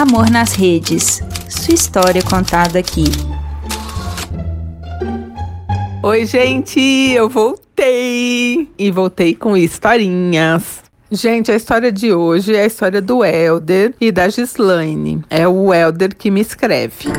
Amor nas Redes. Sua história contada aqui. Oi, gente, eu voltei! E voltei com historinhas. Gente, a história de hoje é a história do Elder e da Gislaine. É o Elder que me escreve.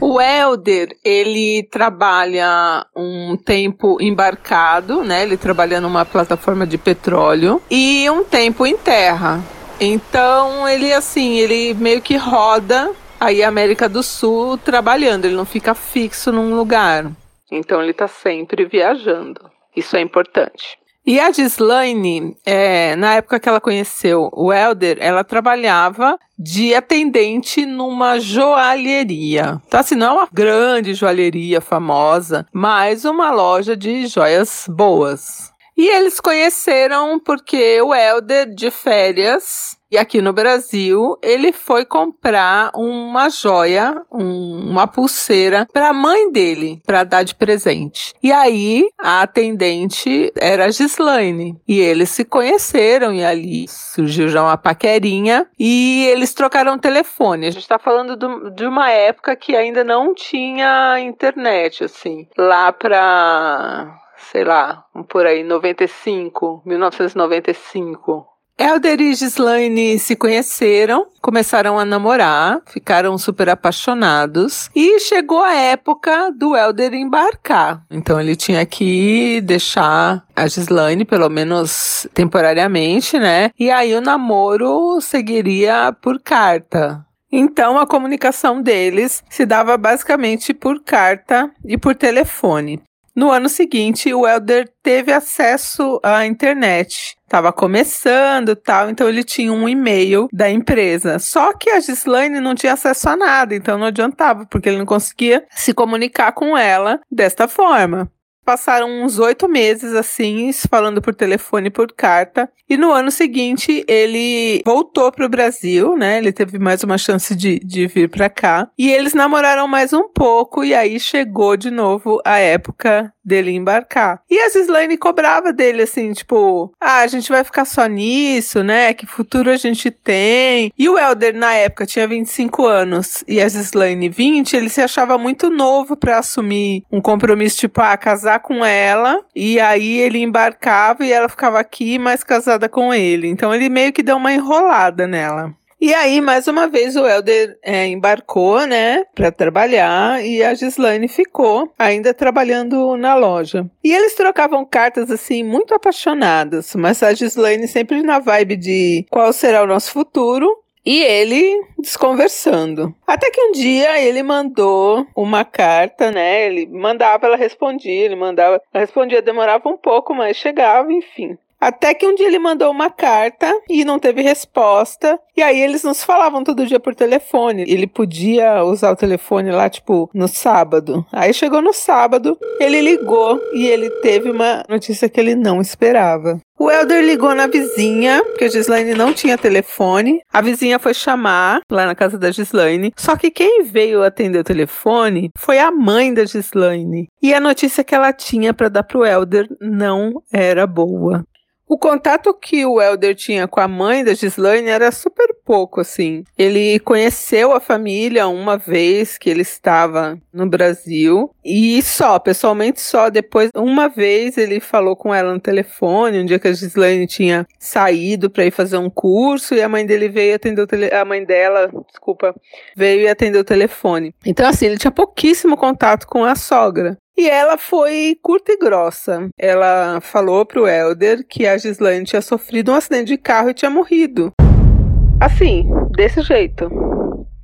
O Elder, ele trabalha um tempo embarcado, né? Ele trabalha numa plataforma de petróleo e um tempo em terra. Então, ele assim, ele meio que roda aí a América do Sul trabalhando, ele não fica fixo num lugar. Então, ele tá sempre viajando. Isso é importante. E a Gislaine, é, na época que ela conheceu o Elder, ela trabalhava de atendente numa joalheria. Então, assim, não é uma grande joalheria famosa, mas uma loja de joias boas. E eles conheceram porque o Helder, de férias, e aqui no Brasil, ele foi comprar uma joia, um, uma pulseira para a mãe dele, para dar de presente. E aí, a atendente era a Gislaine. E eles se conheceram e ali surgiu já uma paquerinha e eles trocaram telefone. A gente está falando do, de uma época que ainda não tinha internet, assim. Lá para sei lá, por aí, 95, 1995. Elder e Gislaine se conheceram, começaram a namorar, ficaram super apaixonados e chegou a época do Elder embarcar. Então ele tinha que deixar a Gislaine, pelo menos temporariamente, né? E aí o namoro seguiria por carta. Então a comunicação deles se dava basicamente por carta e por telefone. No ano seguinte, o Elder teve acesso à internet. Estava começando tal, então ele tinha um e-mail da empresa. Só que a Gislaine não tinha acesso a nada, então não adiantava, porque ele não conseguia se comunicar com ela desta forma passaram uns oito meses assim, falando por telefone e por carta. E no ano seguinte ele voltou para o Brasil, né? Ele teve mais uma chance de, de vir para cá. E eles namoraram mais um pouco, e aí chegou de novo a época dele embarcar. E a Gislaine cobrava dele assim, tipo, ah, a gente vai ficar só nisso, né? Que futuro a gente tem? E o Elder na época tinha 25 anos e a Gislaine 20, ele se achava muito novo para assumir um compromisso tipo, ah, casar com ela e aí ele embarcava e ela ficava aqui, mais casada com ele. Então ele meio que deu uma enrolada nela. E aí, mais uma vez, o Helder é, embarcou, né, para trabalhar e a Gislaine ficou ainda trabalhando na loja. E eles trocavam cartas assim, muito apaixonadas, mas a Gislaine sempre na vibe de qual será o nosso futuro. E ele desconversando. Até que um dia ele mandou uma carta, né? Ele mandava, ela respondia, ele mandava, ela respondia, demorava um pouco, mas chegava, enfim. Até que um dia ele mandou uma carta e não teve resposta. E aí eles nos falavam todo dia por telefone. Ele podia usar o telefone lá, tipo, no sábado. Aí chegou no sábado, ele ligou e ele teve uma notícia que ele não esperava. O Elder ligou na vizinha, porque a Gislaine não tinha telefone. A vizinha foi chamar lá na casa da Gislaine. Só que quem veio atender o telefone foi a mãe da Gislaine. E a notícia que ela tinha para dar pro Elder não era boa. O contato que o Elder tinha com a mãe da Gislaine era super pouco, assim. Ele conheceu a família uma vez que ele estava no Brasil e só, pessoalmente só. Depois, uma vez ele falou com ela no telefone, um dia que a Gislaine tinha saído para ir fazer um curso e a mãe dele veio atender o telefone. A mãe dela, desculpa, veio e atendeu o telefone. Então, assim, ele tinha pouquíssimo contato com a sogra. E ela foi curta e grossa. Ela falou pro Elder que a Gislaine tinha sofrido um acidente de carro e tinha morrido. Assim, desse jeito.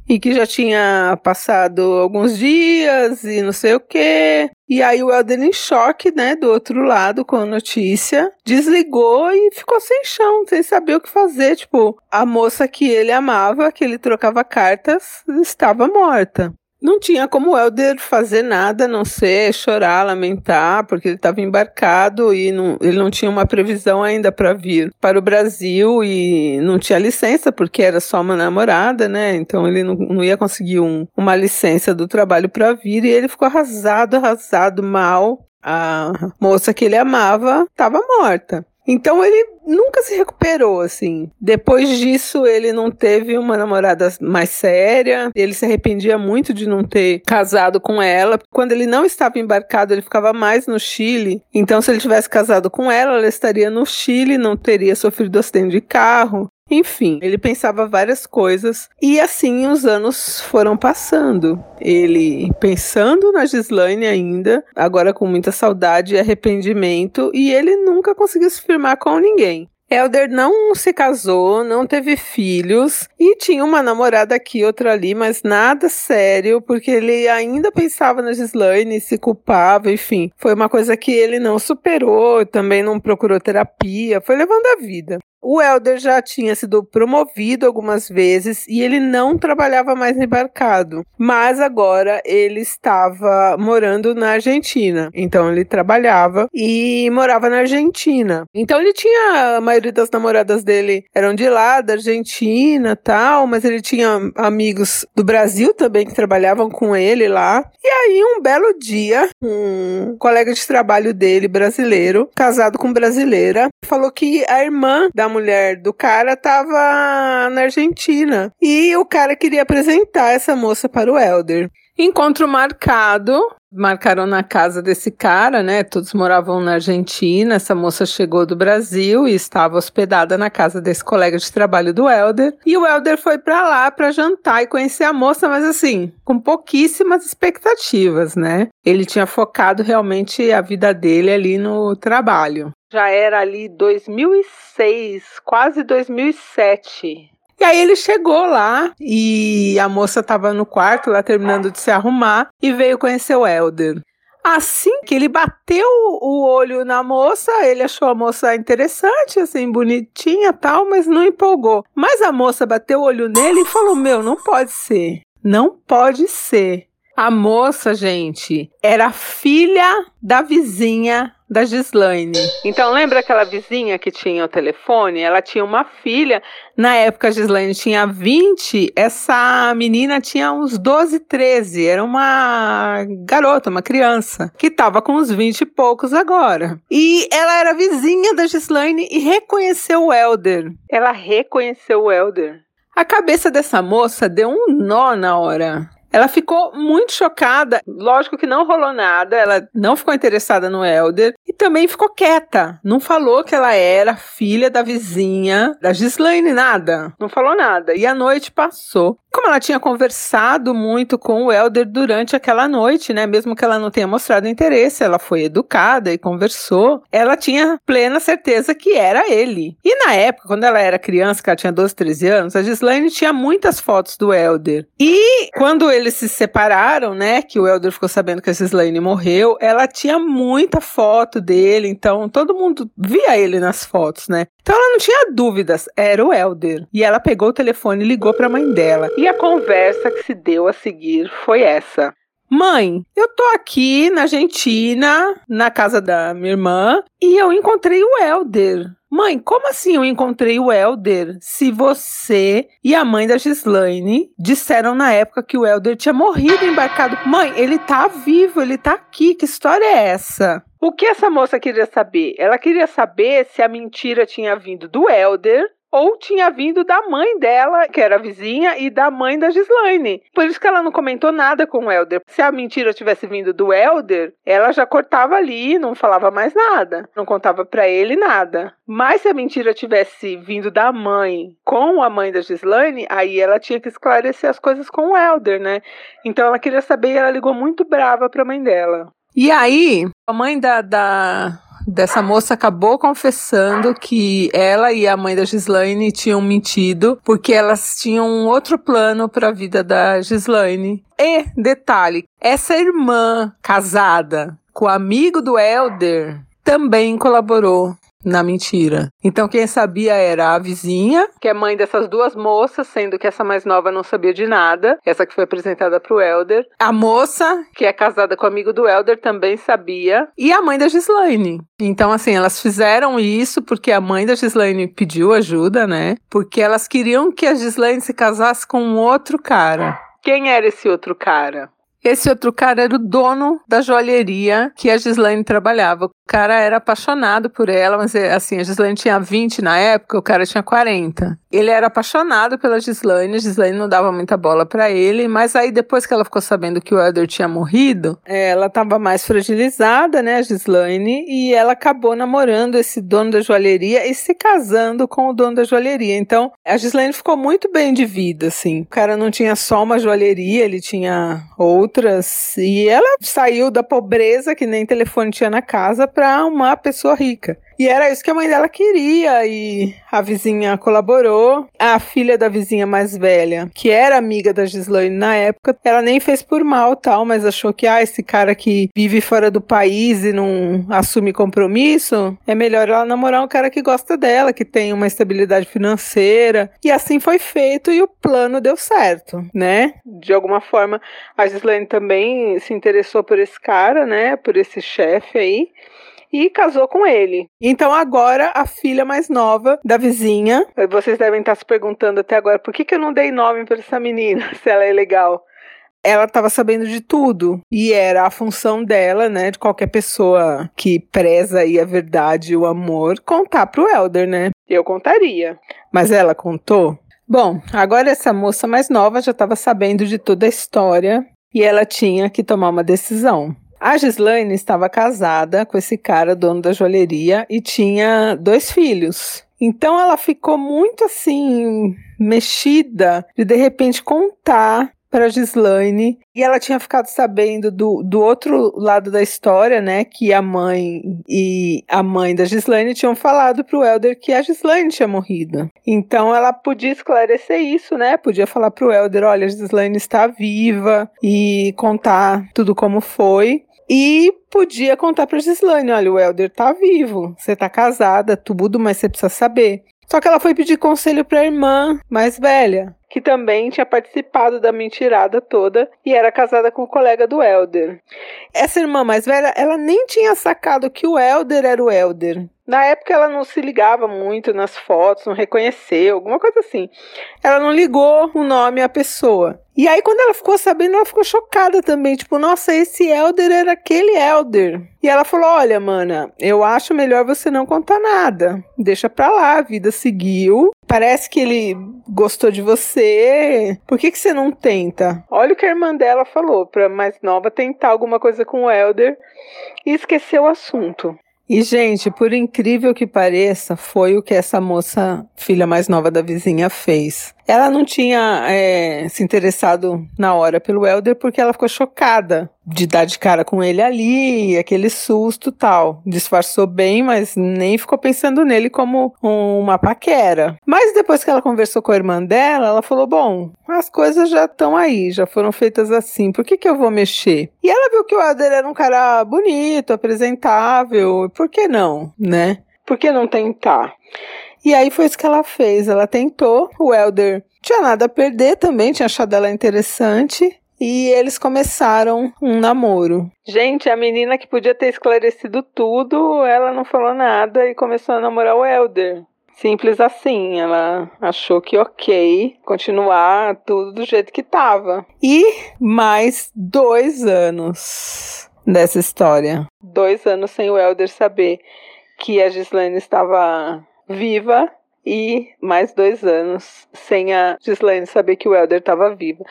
E que já tinha passado alguns dias e não sei o quê. E aí o Elder em choque, né, do outro lado com a notícia, desligou e ficou sem chão, sem saber o que fazer. Tipo, a moça que ele amava, que ele trocava cartas, estava morta. Não tinha como o Helder fazer nada, a não ser chorar, lamentar, porque ele estava embarcado e não, ele não tinha uma previsão ainda para vir para o Brasil e não tinha licença, porque era só uma namorada, né? Então ele não, não ia conseguir um, uma licença do trabalho para vir e ele ficou arrasado, arrasado, mal. A moça que ele amava estava morta. Então ele nunca se recuperou, assim. Depois disso, ele não teve uma namorada mais séria. Ele se arrependia muito de não ter casado com ela. Quando ele não estava embarcado, ele ficava mais no Chile. Então, se ele tivesse casado com ela, ela estaria no Chile, não teria sofrido acidente de carro. Enfim, ele pensava várias coisas e assim os anos foram passando. Ele pensando na Gislaine ainda, agora com muita saudade e arrependimento, e ele nunca conseguiu se firmar com ninguém. Elder não se casou, não teve filhos e tinha uma namorada aqui, outra ali, mas nada sério, porque ele ainda pensava na Gislaine, se culpava, enfim. Foi uma coisa que ele não superou, também não procurou terapia, foi levando a vida. O Helder já tinha sido promovido algumas vezes e ele não trabalhava mais embarcado, mas agora ele estava morando na Argentina. Então ele trabalhava e morava na Argentina. Então ele tinha a maioria das namoradas dele eram de lá, da Argentina, tal, mas ele tinha amigos do Brasil também que trabalhavam com ele lá. E aí um belo dia, um colega de trabalho dele brasileiro, casado com brasileira, falou que a irmã da mulher do cara tava na Argentina. E o cara queria apresentar essa moça para o Elder. Encontro marcado. Marcaram na casa desse cara, né? Todos moravam na Argentina. Essa moça chegou do Brasil e estava hospedada na casa desse colega de trabalho do Elder. E o Elder foi para lá para jantar e conhecer a moça, mas assim, com pouquíssimas expectativas, né? Ele tinha focado realmente a vida dele ali no trabalho já era ali 2006, quase 2007. E aí ele chegou lá e a moça estava no quarto lá terminando de se arrumar e veio conhecer o Elder. Assim que ele bateu o olho na moça, ele achou a moça interessante, assim, bonitinha tal, mas não empolgou. Mas a moça bateu o olho nele e falou: Meu, não pode ser. Não pode ser. A moça, gente, era filha da vizinha da Gislaine. Então, lembra aquela vizinha que tinha o telefone? Ela tinha uma filha. Na época, a Gislaine tinha 20, essa menina tinha uns 12, 13. Era uma garota, uma criança, que estava com uns 20 e poucos agora. E ela era vizinha da Gislaine e reconheceu o Elder. Ela reconheceu o Elder. A cabeça dessa moça deu um nó na hora. Ela ficou muito chocada. Lógico que não rolou nada, ela não ficou interessada no Elder e também ficou quieta. Não falou que ela era filha da vizinha da Gislaine, nada. Não falou nada. E a noite passou. Como ela tinha conversado muito com o Elder durante aquela noite, né? Mesmo que ela não tenha mostrado interesse, ela foi educada e conversou. Ela tinha plena certeza que era ele. E na época, quando ela era criança, que ela tinha 12, 13 anos, a Gislaine tinha muitas fotos do Elder. E quando eles se separaram, né? Que o Elder ficou sabendo que a Gislaine morreu, ela tinha muita foto dele, então todo mundo via ele nas fotos, né? Então ela não tinha dúvidas, era o Elder. E ela pegou o telefone e ligou para a mãe dela. E a conversa que se deu a seguir foi essa. Mãe, eu tô aqui na Argentina, na casa da minha irmã, e eu encontrei o Elder. Mãe, como assim eu encontrei o Elder se você e a mãe da Gislaine disseram na época que o Elder tinha morrido embarcado? Mãe, ele tá vivo, ele tá aqui, que história é essa? O que essa moça queria saber? Ela queria saber se a mentira tinha vindo do Elder ou tinha vindo da mãe dela, que era vizinha, e da mãe da Gislaine. Por isso que ela não comentou nada com o Elder. Se a mentira tivesse vindo do Elder, ela já cortava ali, não falava mais nada, não contava para ele nada. Mas se a mentira tivesse vindo da mãe com a mãe da Gislaine, aí ela tinha que esclarecer as coisas com o Elder, né? Então ela queria saber e ela ligou muito brava para a mãe dela. E aí, a mãe da, da, dessa moça acabou confessando que ela e a mãe da Gislaine tinham mentido porque elas tinham um outro plano para a vida da Gislaine. E, detalhe, essa irmã casada com o amigo do Elder também colaborou na mentira. Então quem sabia era a vizinha, que é mãe dessas duas moças, sendo que essa mais nova não sabia de nada, essa que foi apresentada pro Elder. A moça, que é casada com o amigo do Elder, também sabia, e a mãe da Gislaine. Então assim, elas fizeram isso porque a mãe da Gislaine pediu ajuda, né? Porque elas queriam que a Gislaine se casasse com um outro cara. Quem era esse outro cara? Esse outro cara era o dono da joalheria que a Gislaine trabalhava. O cara era apaixonado por ela, mas assim, a Gislaine tinha 20 na época, o cara tinha 40. Ele era apaixonado pela Gislaine, a Gislaine não dava muita bola para ele, mas aí depois que ela ficou sabendo que o Elder tinha morrido, ela estava mais fragilizada, né, a Gislaine, e ela acabou namorando esse dono da joalheria e se casando com o dono da joalheria. Então, a Gislaine ficou muito bem de vida, assim. O cara não tinha só uma joalheria, ele tinha outras. E ela saiu da pobreza, que nem telefone tinha na casa, para uma pessoa rica. E era isso que a mãe dela queria, e a vizinha colaborou. A filha da vizinha mais velha, que era amiga da Gislaine na época, ela nem fez por mal tal, mas achou que, ah, esse cara que vive fora do país e não assume compromisso, é melhor ela namorar um cara que gosta dela, que tem uma estabilidade financeira. E assim foi feito e o plano deu certo, né? De alguma forma, a Gislaine também se interessou por esse cara, né? Por esse chefe aí e casou com ele. Então agora a filha mais nova da vizinha, vocês devem estar se perguntando até agora por que, que eu não dei nome para essa menina, se ela é legal ela estava sabendo de tudo e era a função dela, né, de qualquer pessoa que preza aí a verdade e o amor, contar pro Elder, né? Eu contaria, mas ela contou. Bom, agora essa moça mais nova já estava sabendo de toda a história e ela tinha que tomar uma decisão. A Gislaine estava casada com esse cara, dono da joalheria, e tinha dois filhos. Então ela ficou muito assim, mexida de de repente contar para Gislaine e ela tinha ficado sabendo do, do outro lado da história, né, que a mãe e a mãe da Gislaine tinham falado pro Elder que a Gislaine tinha morrido. Então ela podia esclarecer isso, né? Podia falar pro Elder, olha, a Gislaine está viva e contar tudo como foi. E podia contar pra Gislaine: olha, o Helder tá vivo, você tá casada, tudo, mas você precisa saber. Só que ela foi pedir conselho pra irmã mais velha, que também tinha participado da mentirada toda e era casada com o colega do Elder. Essa irmã mais velha, ela nem tinha sacado que o Elder era o Elder. Na época ela não se ligava muito nas fotos, não reconheceu, alguma coisa assim. Ela não ligou o nome à pessoa. E aí, quando ela ficou sabendo, ela ficou chocada também. Tipo, nossa, esse Elder era aquele Elder. E ela falou: Olha, mana, eu acho melhor você não contar nada. Deixa pra lá, a vida seguiu. Parece que ele gostou de você. Por que, que você não tenta? Olha o que a irmã dela falou pra mais nova tentar alguma coisa com o Elder e esquecer o assunto. E, gente, por incrível que pareça, foi o que essa moça, filha mais nova da vizinha, fez. Ela não tinha é, se interessado na hora pelo Elder porque ela ficou chocada de dar de cara com ele ali, aquele susto tal. Disfarçou bem, mas nem ficou pensando nele como uma paquera. Mas depois que ela conversou com a irmã dela, ela falou: Bom, as coisas já estão aí, já foram feitas assim, por que, que eu vou mexer? E ela viu que o Elder era um cara bonito, apresentável, por que não, né? Por que não tentar? E aí foi isso que ela fez. Ela tentou, o Elder tinha nada a perder também, tinha achado ela interessante. E eles começaram um namoro. Gente, a menina que podia ter esclarecido tudo, ela não falou nada e começou a namorar o Elder. Simples assim, ela achou que ok continuar tudo do jeito que tava. E mais dois anos dessa história. Dois anos sem o Elder saber que a Gislaine estava viva e mais dois anos sem a Gislaine saber que o Elder estava vivo.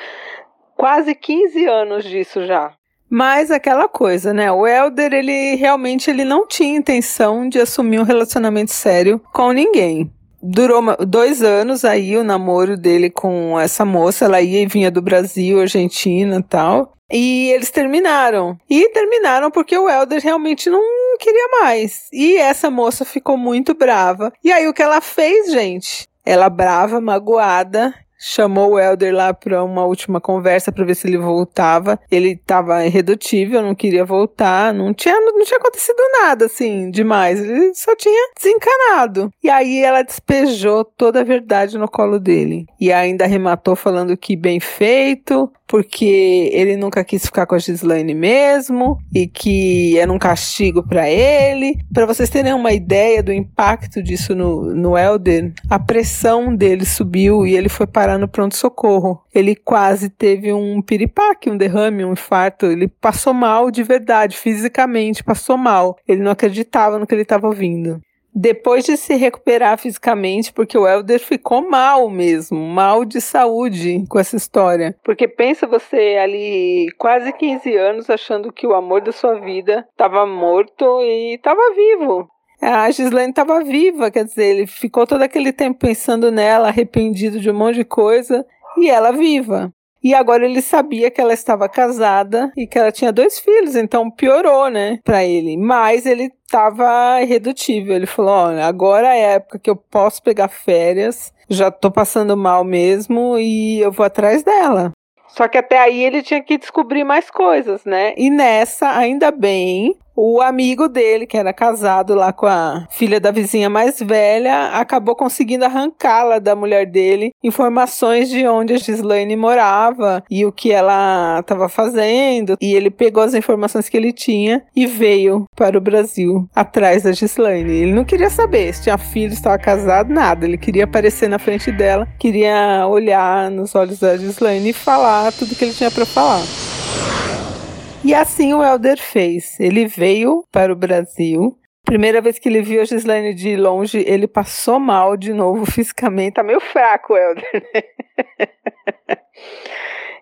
Quase 15 anos disso já. Mas aquela coisa, né? O Elder, ele realmente ele não tinha intenção de assumir um relacionamento sério com ninguém. Durou dois anos aí o namoro dele com essa moça. Ela ia e vinha do Brasil, Argentina tal. E eles terminaram. E terminaram porque o Elder realmente não queria mais. E essa moça ficou muito brava. E aí o que ela fez, gente? Ela brava, magoada, chamou o Elder lá para uma última conversa para ver se ele voltava. Ele estava irredutível, não queria voltar, não tinha, não tinha acontecido nada assim demais, ele só tinha desencanado. E aí ela despejou toda a verdade no colo dele e ainda arrematou falando que bem feito, porque ele nunca quis ficar com a Gislaine mesmo e que era um castigo para ele. Para vocês terem uma ideia do impacto disso no, no Elder, a pressão dele subiu e ele foi parar no pronto-socorro. Ele quase teve um piripaque, um derrame, um infarto. Ele passou mal de verdade, fisicamente, passou mal. Ele não acreditava no que ele estava ouvindo depois de se recuperar fisicamente, porque o Elder ficou mal mesmo, mal de saúde com essa história. Porque pensa você ali quase 15 anos achando que o amor da sua vida estava morto e estava vivo. A Gislaine estava viva, quer dizer, ele ficou todo aquele tempo pensando nela, arrependido de um monte de coisa, e ela viva. E agora ele sabia que ela estava casada e que ela tinha dois filhos, então piorou, né, para ele. Mas ele estava irredutível. Ele falou: olha, agora é a época que eu posso pegar férias, já tô passando mal mesmo e eu vou atrás dela. Só que até aí ele tinha que descobrir mais coisas, né? E nessa, ainda bem, o amigo dele, que era casado lá com a filha da vizinha mais velha, acabou conseguindo arrancá-la da mulher dele informações de onde a Gislaine morava e o que ela estava fazendo. E ele pegou as informações que ele tinha e veio para o Brasil atrás da Gislaine. Ele não queria saber se tinha filho, se estava casado, nada. Ele queria aparecer na frente dela, queria olhar nos olhos da Gislaine e falar tudo que ele tinha para falar. E assim o Helder fez. Ele veio para o Brasil. Primeira vez que ele viu a Gislaine de longe, ele passou mal de novo fisicamente. Tá meio fraco Helder, né?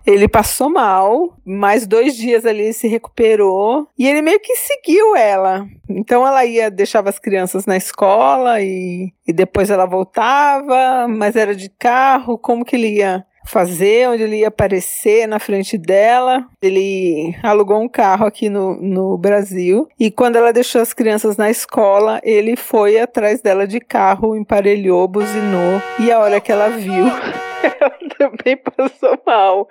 Ele passou mal, mais dois dias ali se recuperou e ele meio que seguiu ela. Então ela ia, deixava as crianças na escola e, e depois ela voltava, mas era de carro. Como que ele ia fazer, onde ele ia aparecer na frente dela. Ele alugou um carro aqui no, no Brasil. E quando ela deixou as crianças na escola, ele foi atrás dela de carro, emparelhou, buzinou. E a hora que ela viu, ela também passou mal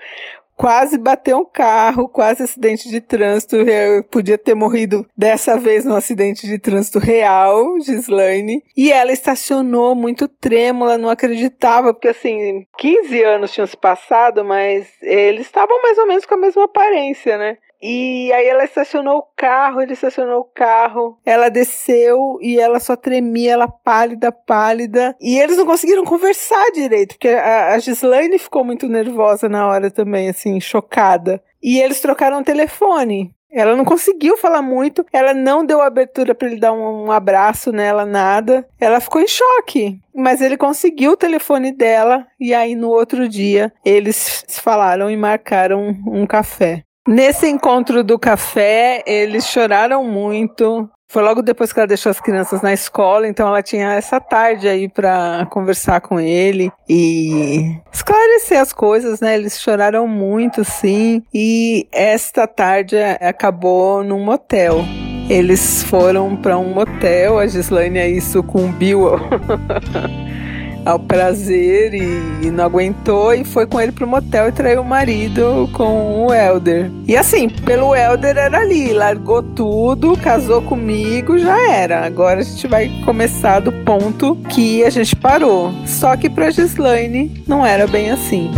quase bateu um carro, quase acidente de trânsito. Eu podia ter morrido dessa vez num acidente de trânsito real, Gislaine. E ela estacionou muito trêmula, não acreditava, porque assim, 15 anos tinham se passado, mas eles estavam mais ou menos com a mesma aparência, né? E aí ela estacionou o carro, ele estacionou o carro, ela desceu e ela só tremia, ela pálida, pálida. E eles não conseguiram conversar direito, porque a, a Gislaine ficou muito nervosa na hora também, assim, chocada. E eles trocaram o telefone. Ela não conseguiu falar muito, ela não deu abertura para ele dar um, um, abraço nela, nada. Ela ficou em choque, mas ele conseguiu o telefone dela e aí no outro dia eles falaram e marcaram um, um café. Nesse encontro do café, eles choraram muito. Foi logo depois que ela deixou as crianças na escola, então ela tinha essa tarde aí para conversar com ele e esclarecer as coisas, né? Eles choraram muito, sim, e esta tarde acabou num motel. Eles foram para um motel, a Gislaine aí sucumbiu ao prazer e, e, não aguentou e foi com ele pro motel e traiu o marido com o Elder. E assim, pelo Elder era ali, largou tudo, casou comigo, já era. Agora a gente vai começar do ponto que a gente parou. Só que pra Gislaine não era bem assim.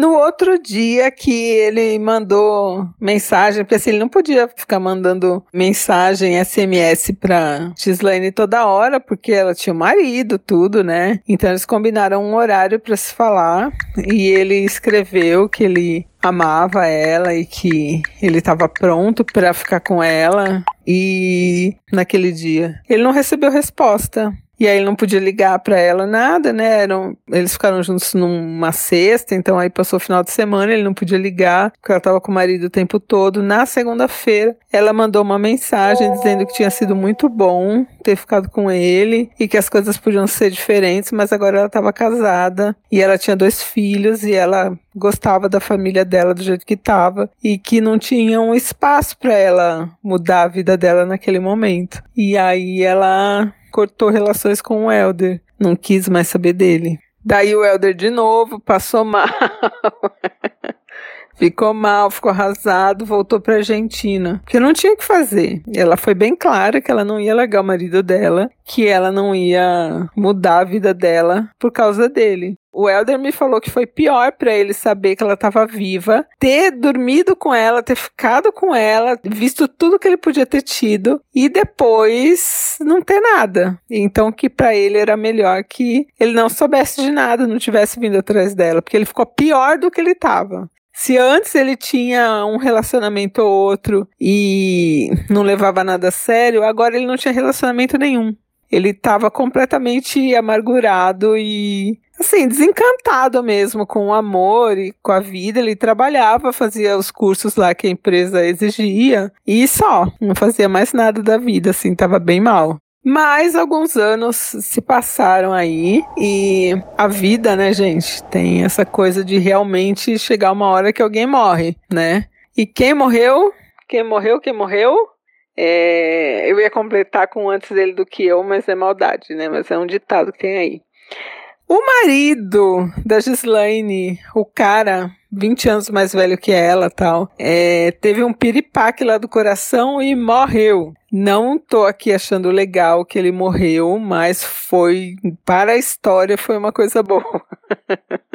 No outro dia que ele mandou mensagem, porque assim, ele não podia ficar mandando mensagem SMS pra Gislaine toda hora, porque ela tinha um marido, tudo, né? Então eles combinaram um horário para se falar e ele escreveu que ele amava ela e que ele estava pronto para ficar com ela. E naquele dia ele não recebeu resposta. E aí ele não podia ligar para ela nada, né? Eram, eles ficaram juntos numa sexta, então aí passou o final de semana, ele não podia ligar, porque ela estava com o marido o tempo todo. Na segunda-feira, ela mandou uma mensagem dizendo que tinha sido muito bom ter ficado com ele e que as coisas podiam ser diferentes, mas agora ela estava casada e ela tinha dois filhos e ela gostava da família dela do jeito que estava e que não tinha um espaço para ela mudar a vida dela naquele momento. E aí ela cortou relações com o Elder, não quis mais saber dele. Daí o Elder de novo passou mal. Ficou mal, ficou arrasado, voltou pra Argentina. Porque não tinha o que fazer. Ela foi bem clara que ela não ia largar o marido dela, que ela não ia mudar a vida dela por causa dele. O Elder me falou que foi pior para ele saber que ela estava viva, ter dormido com ela, ter ficado com ela, visto tudo que ele podia ter tido e depois não ter nada. Então que para ele era melhor que ele não soubesse de nada, não tivesse vindo atrás dela, porque ele ficou pior do que ele estava. Se antes ele tinha um relacionamento ou outro e não levava nada a sério, agora ele não tinha relacionamento nenhum. Ele estava completamente amargurado e assim, desencantado mesmo com o amor e com a vida. Ele trabalhava, fazia os cursos lá que a empresa exigia e só, não fazia mais nada da vida, assim, tava bem mal. Mas alguns anos se passaram aí e a vida, né, gente, tem essa coisa de realmente chegar uma hora que alguém morre, né? E quem morreu? Quem morreu? Quem morreu? É, eu ia completar com antes dele do que eu, mas é maldade, né? Mas é um ditado que tem aí. O marido da Gislaine, o cara, 20 anos mais velho que ela tal, é, teve um piripaque lá do coração e morreu. Não tô aqui achando legal que ele morreu, mas foi, para a história, foi uma coisa boa.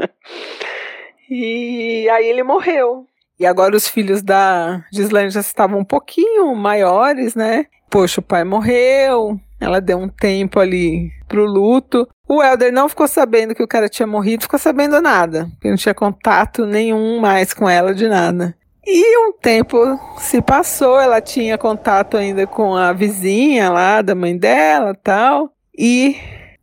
e aí ele morreu. E agora os filhos da Gislaine já estavam um pouquinho maiores, né? Poxa, o pai morreu, ela deu um tempo ali pro luto. O Elder não ficou sabendo que o cara tinha morrido, ficou sabendo nada, porque não tinha contato nenhum mais com ela de nada. E um tempo se passou, ela tinha contato ainda com a vizinha lá, da mãe dela tal, e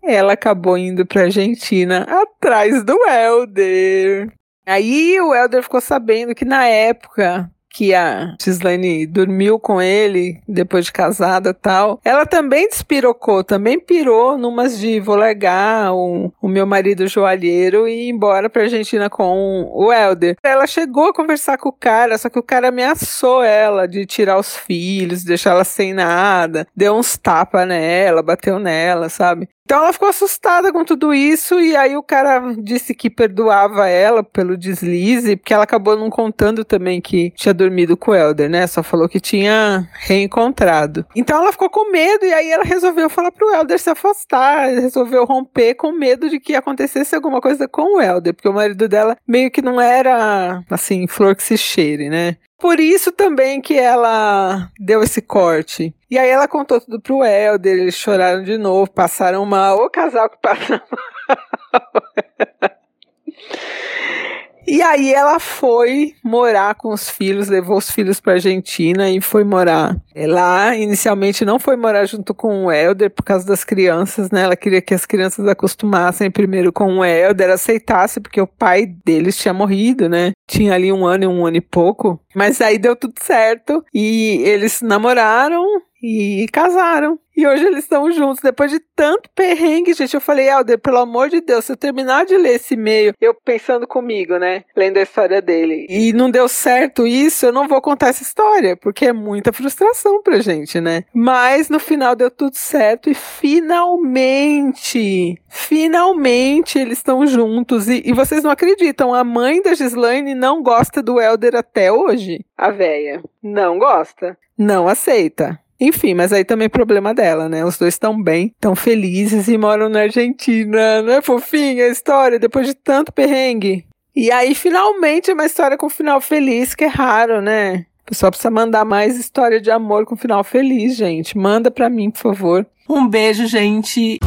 ela acabou indo pra Argentina atrás do Elder. Aí o Elder ficou sabendo que na época que a Gislaine dormiu com ele depois de casada tal, ela também despirocou, também pirou numas de vou largar o, o meu marido joalheiro e ir embora pra Argentina com o Helder. Ela chegou a conversar com o cara, só que o cara ameaçou ela de tirar os filhos, deixar ela sem nada, deu uns tapas nela, bateu nela, sabe? Então ela ficou assustada com tudo isso e aí o cara disse que perdoava ela pelo deslize, porque ela acabou não contando também que tinha dormido com o Elder, né? Só falou que tinha reencontrado. Então ela ficou com medo e aí ela resolveu falar pro Elder se afastar, resolveu romper com medo de que acontecesse alguma coisa com o Elder, porque o marido dela meio que não era assim, flor que se cheire, né? Por isso também que ela deu esse corte. E aí ela contou tudo pro Helder, eles choraram de novo, passaram mal. O casal que passa mal. E aí ela foi morar com os filhos, levou os filhos para Argentina e foi morar lá. Inicialmente não foi morar junto com o Helder por causa das crianças, né? Ela queria que as crianças acostumassem primeiro com o Helder, aceitasse porque o pai deles tinha morrido, né? Tinha ali um ano e um ano e pouco. Mas aí deu tudo certo e eles namoraram e casaram. E hoje eles estão juntos, depois de tanto perrengue, gente. Eu falei, Helder, pelo amor de Deus, se eu terminar de ler esse e-mail, eu pensando comigo, né? Lendo a história dele, e não deu certo isso, eu não vou contar essa história, porque é muita frustração pra gente, né? Mas no final deu tudo certo e finalmente, finalmente eles estão juntos. E, e vocês não acreditam, a mãe da Gislaine não gosta do Helder até hoje. A véia não gosta, não aceita. Enfim, mas aí também é problema dela, né? Os dois estão bem, estão felizes e moram na Argentina. Não é fofinha a história depois de tanto perrengue? E aí, finalmente, é uma história com final feliz, que é raro, né? O pessoal precisa mandar mais história de amor com final feliz, gente. Manda pra mim, por favor. Um beijo, gente.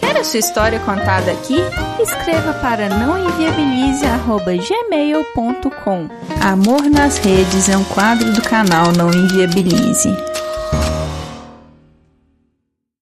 Quer a sua história contada aqui? Escreva para nãoenviabilize.gmail.com Amor nas Redes é um quadro do canal Não Enviabilize.